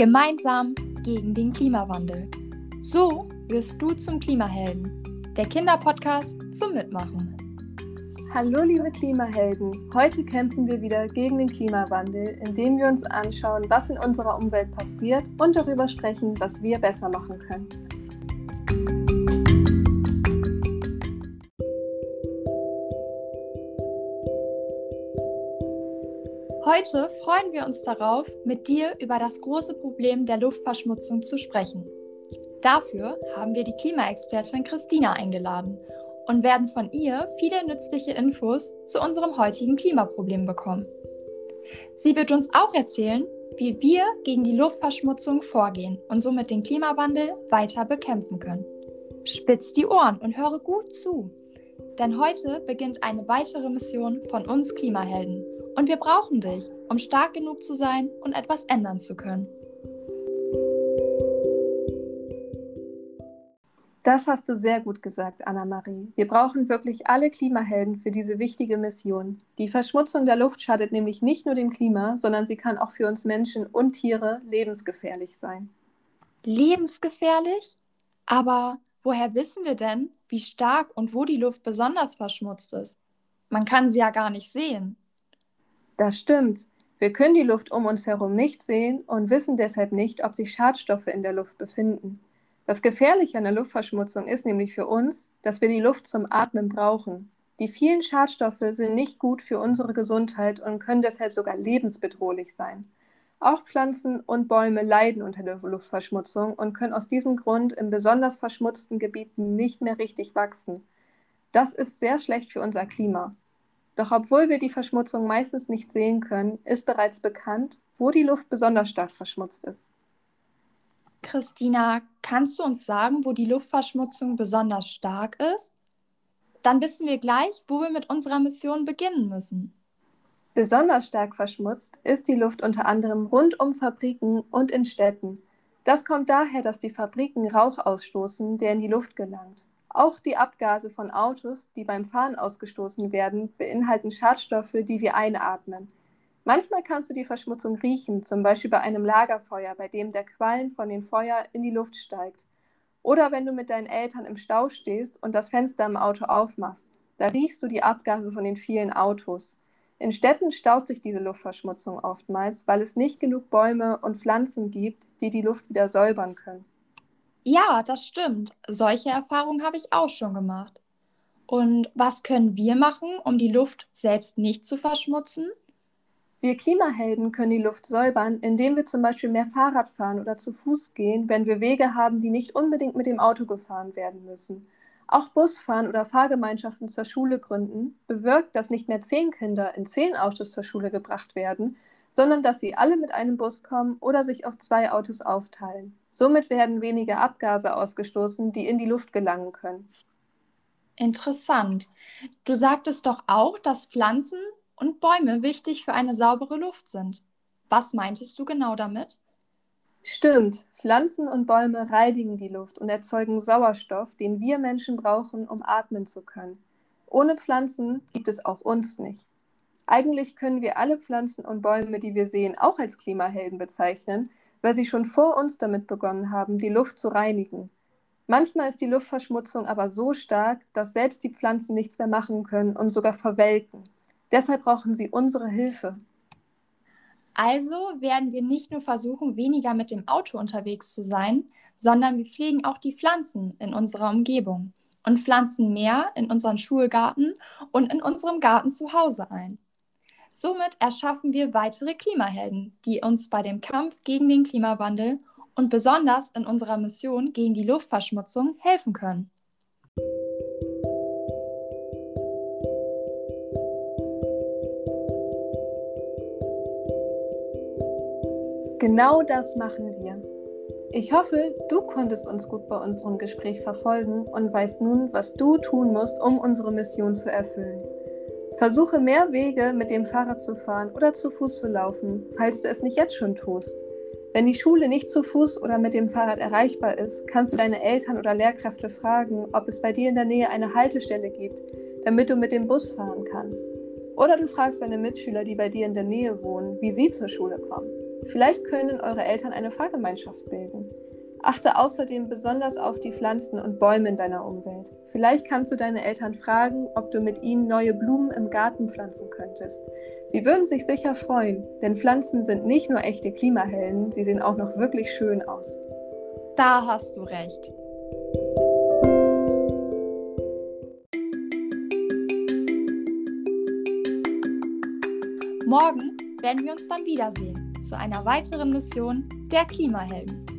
Gemeinsam gegen den Klimawandel. So wirst du zum Klimahelden. Der Kinderpodcast zum Mitmachen. Hallo liebe Klimahelden. Heute kämpfen wir wieder gegen den Klimawandel, indem wir uns anschauen, was in unserer Umwelt passiert und darüber sprechen, was wir besser machen können. Heute freuen wir uns darauf, mit dir über das große Problem der Luftverschmutzung zu sprechen. Dafür haben wir die Klimaexpertin Christina eingeladen und werden von ihr viele nützliche Infos zu unserem heutigen Klimaproblem bekommen. Sie wird uns auch erzählen, wie wir gegen die Luftverschmutzung vorgehen und somit den Klimawandel weiter bekämpfen können. Spitz die Ohren und höre gut zu, denn heute beginnt eine weitere Mission von uns Klimahelden und wir brauchen dich, um stark genug zu sein und etwas ändern zu können. Das hast du sehr gut gesagt, Anna-Marie. Wir brauchen wirklich alle Klimahelden für diese wichtige Mission. Die Verschmutzung der Luft schadet nämlich nicht nur dem Klima, sondern sie kann auch für uns Menschen und Tiere lebensgefährlich sein. Lebensgefährlich? Aber woher wissen wir denn, wie stark und wo die Luft besonders verschmutzt ist? Man kann sie ja gar nicht sehen. Das stimmt. Wir können die Luft um uns herum nicht sehen und wissen deshalb nicht, ob sich Schadstoffe in der Luft befinden. Das Gefährliche an der Luftverschmutzung ist nämlich für uns, dass wir die Luft zum Atmen brauchen. Die vielen Schadstoffe sind nicht gut für unsere Gesundheit und können deshalb sogar lebensbedrohlich sein. Auch Pflanzen und Bäume leiden unter der Luftverschmutzung und können aus diesem Grund in besonders verschmutzten Gebieten nicht mehr richtig wachsen. Das ist sehr schlecht für unser Klima. Doch obwohl wir die Verschmutzung meistens nicht sehen können, ist bereits bekannt, wo die Luft besonders stark verschmutzt ist. Christina, kannst du uns sagen, wo die Luftverschmutzung besonders stark ist? Dann wissen wir gleich, wo wir mit unserer Mission beginnen müssen. Besonders stark verschmutzt ist die Luft unter anderem rund um Fabriken und in Städten. Das kommt daher, dass die Fabriken Rauch ausstoßen, der in die Luft gelangt. Auch die Abgase von Autos, die beim Fahren ausgestoßen werden, beinhalten Schadstoffe, die wir einatmen. Manchmal kannst du die Verschmutzung riechen, zum Beispiel bei einem Lagerfeuer, bei dem der Qualm von den Feuer in die Luft steigt. Oder wenn du mit deinen Eltern im Stau stehst und das Fenster im Auto aufmachst, da riechst du die Abgase von den vielen Autos. In Städten staut sich diese Luftverschmutzung oftmals, weil es nicht genug Bäume und Pflanzen gibt, die die Luft wieder säubern können. Ja, das stimmt. Solche Erfahrungen habe ich auch schon gemacht. Und was können wir machen, um die Luft selbst nicht zu verschmutzen? Wir Klimahelden können die Luft säubern, indem wir zum Beispiel mehr Fahrrad fahren oder zu Fuß gehen, wenn wir Wege haben, die nicht unbedingt mit dem Auto gefahren werden müssen. Auch Busfahren oder Fahrgemeinschaften zur Schule gründen bewirkt, dass nicht mehr zehn Kinder in zehn Autos zur Schule gebracht werden, sondern dass sie alle mit einem Bus kommen oder sich auf zwei Autos aufteilen. Somit werden weniger Abgase ausgestoßen, die in die Luft gelangen können. Interessant. Du sagtest doch auch, dass Pflanzen und Bäume wichtig für eine saubere Luft sind. Was meintest du genau damit? Stimmt, Pflanzen und Bäume reinigen die Luft und erzeugen Sauerstoff, den wir Menschen brauchen, um atmen zu können. Ohne Pflanzen gibt es auch uns nicht. Eigentlich können wir alle Pflanzen und Bäume, die wir sehen, auch als Klimahelden bezeichnen, weil sie schon vor uns damit begonnen haben, die Luft zu reinigen. Manchmal ist die Luftverschmutzung aber so stark, dass selbst die Pflanzen nichts mehr machen können und sogar verwelken. Deshalb brauchen sie unsere Hilfe. Also werden wir nicht nur versuchen, weniger mit dem Auto unterwegs zu sein, sondern wir pflegen auch die Pflanzen in unserer Umgebung und pflanzen mehr in unseren Schulgarten und in unserem Garten zu Hause ein. Somit erschaffen wir weitere Klimahelden, die uns bei dem Kampf gegen den Klimawandel und besonders in unserer Mission gegen die Luftverschmutzung helfen können. Genau das machen wir. Ich hoffe, du konntest uns gut bei unserem Gespräch verfolgen und weißt nun, was du tun musst, um unsere Mission zu erfüllen. Versuche mehr Wege mit dem Fahrrad zu fahren oder zu Fuß zu laufen, falls du es nicht jetzt schon tust. Wenn die Schule nicht zu Fuß oder mit dem Fahrrad erreichbar ist, kannst du deine Eltern oder Lehrkräfte fragen, ob es bei dir in der Nähe eine Haltestelle gibt, damit du mit dem Bus fahren kannst. Oder du fragst deine Mitschüler, die bei dir in der Nähe wohnen, wie sie zur Schule kommen. Vielleicht können eure Eltern eine Fahrgemeinschaft bilden. Achte außerdem besonders auf die Pflanzen und Bäume in deiner Umwelt. Vielleicht kannst du deine Eltern fragen, ob du mit ihnen neue Blumen im Garten pflanzen könntest. Sie würden sich sicher freuen, denn Pflanzen sind nicht nur echte Klimahelden, sie sehen auch noch wirklich schön aus. Da hast du recht. Morgen werden wir uns dann wiedersehen zu einer weiteren Mission der Klimahelden.